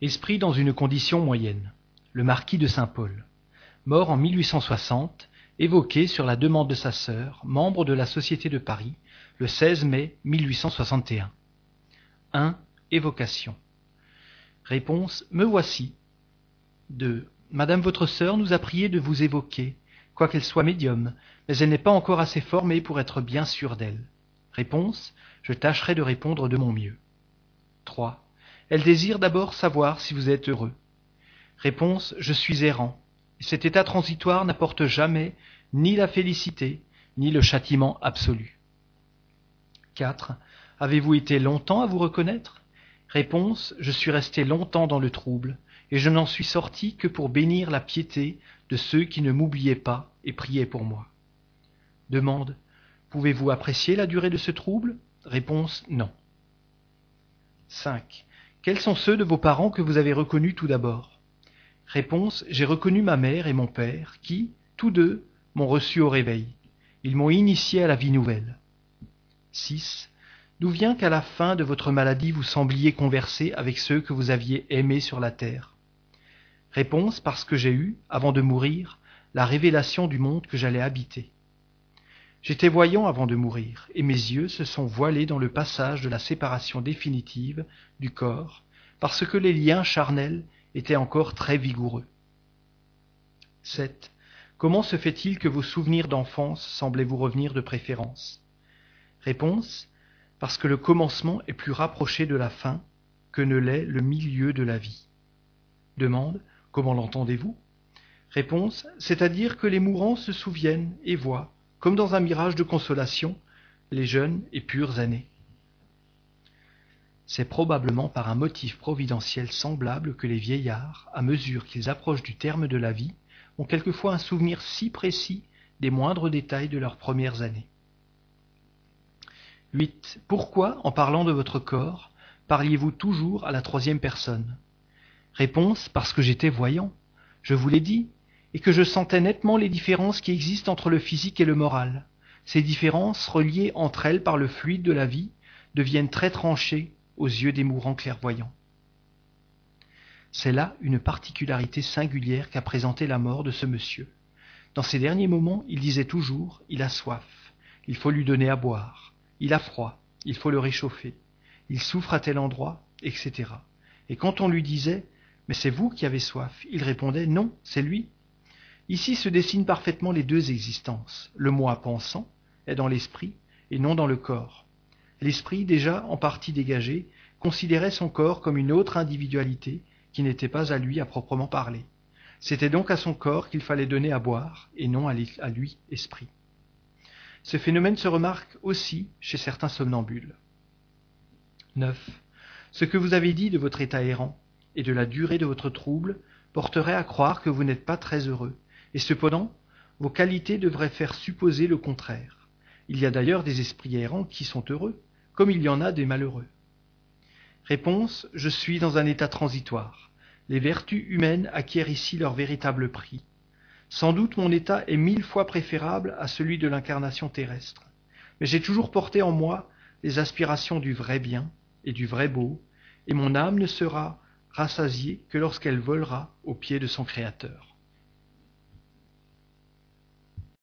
Esprit dans une condition moyenne. Le marquis de Saint-Paul. Mort en 1860, évoqué sur la demande de sa sœur, membre de la Société de Paris, le 16 mai 1861. 1. Évocation. Réponse Me voici. 2. Madame votre sœur nous a prié de vous évoquer, quoiqu'elle soit médium, mais elle n'est pas encore assez formée pour être bien sûre d'elle. Réponse Je tâcherai de répondre de mon mieux. 3. Elle désire d'abord savoir si vous êtes heureux. Réponse Je suis errant. Et cet état transitoire n'apporte jamais ni la félicité, ni le châtiment absolu. 4. Avez-vous été longtemps à vous reconnaître? Réponse Je suis resté longtemps dans le trouble, et je n'en suis sorti que pour bénir la piété de ceux qui ne m'oubliaient pas et priaient pour moi. Demande Pouvez-vous apprécier la durée de ce trouble? Réponse Non. 5. Quels sont ceux de vos parents que vous avez reconnus tout d'abord? J'ai reconnu ma mère et mon père qui, tous deux, m'ont reçu au réveil. Ils m'ont initié à la vie nouvelle. 6. D'où vient qu'à la fin de votre maladie vous sembliez converser avec ceux que vous aviez aimés sur la terre? Parce que j'ai eu, avant de mourir, la révélation du monde que j'allais habiter. J'étais voyant avant de mourir, et mes yeux se sont voilés dans le passage de la séparation définitive du corps, parce que les liens charnels étaient encore très vigoureux. 7. Comment se fait-il que vos souvenirs d'enfance semblaient vous revenir de préférence? Réponse Parce que le commencement est plus rapproché de la fin que ne l'est le milieu de la vie. Demande Comment l'entendez-vous? Réponse C'est-à-dire que les mourants se souviennent et voient, comme dans un mirage de consolation, les jeunes et pures années. C'est probablement par un motif providentiel semblable que les vieillards, à mesure qu'ils approchent du terme de la vie, ont quelquefois un souvenir si précis des moindres détails de leurs premières années. 8. Pourquoi, en parlant de votre corps, parliez-vous toujours à la troisième personne? Réponse parce que j'étais voyant. Je vous l'ai dit, et que je sentais nettement les différences qui existent entre le physique et le moral. Ces différences, reliées entre elles par le fluide de la vie, deviennent très tranchées aux yeux des mourants clairvoyants. C'est là une particularité singulière qu'a présentée la mort de ce monsieur. Dans ses derniers moments, il disait toujours Il a soif, il faut lui donner à boire, il a froid, il faut le réchauffer, il souffre à tel endroit, etc. Et quand on lui disait Mais c'est vous qui avez soif, il répondait Non, c'est lui. Ici se dessinent parfaitement les deux existences. Le moi pensant est dans l'esprit et non dans le corps. L'esprit, déjà en partie dégagé, considérait son corps comme une autre individualité qui n'était pas à lui à proprement parler. C'était donc à son corps qu'il fallait donner à boire, et non à lui, esprit. Ce phénomène se remarque aussi chez certains somnambules. 9. Ce que vous avez dit de votre état errant et de la durée de votre trouble porterait à croire que vous n'êtes pas très heureux, et cependant, vos qualités devraient faire supposer le contraire. Il y a d'ailleurs des esprits errants qui sont heureux, comme il y en a des malheureux. Réponse Je suis dans un état transitoire. Les vertus humaines acquièrent ici leur véritable prix. Sans doute mon état est mille fois préférable à celui de l'incarnation terrestre. Mais j'ai toujours porté en moi les aspirations du vrai bien et du vrai beau, et mon âme ne sera rassasiée que lorsqu'elle volera au pied de son Créateur.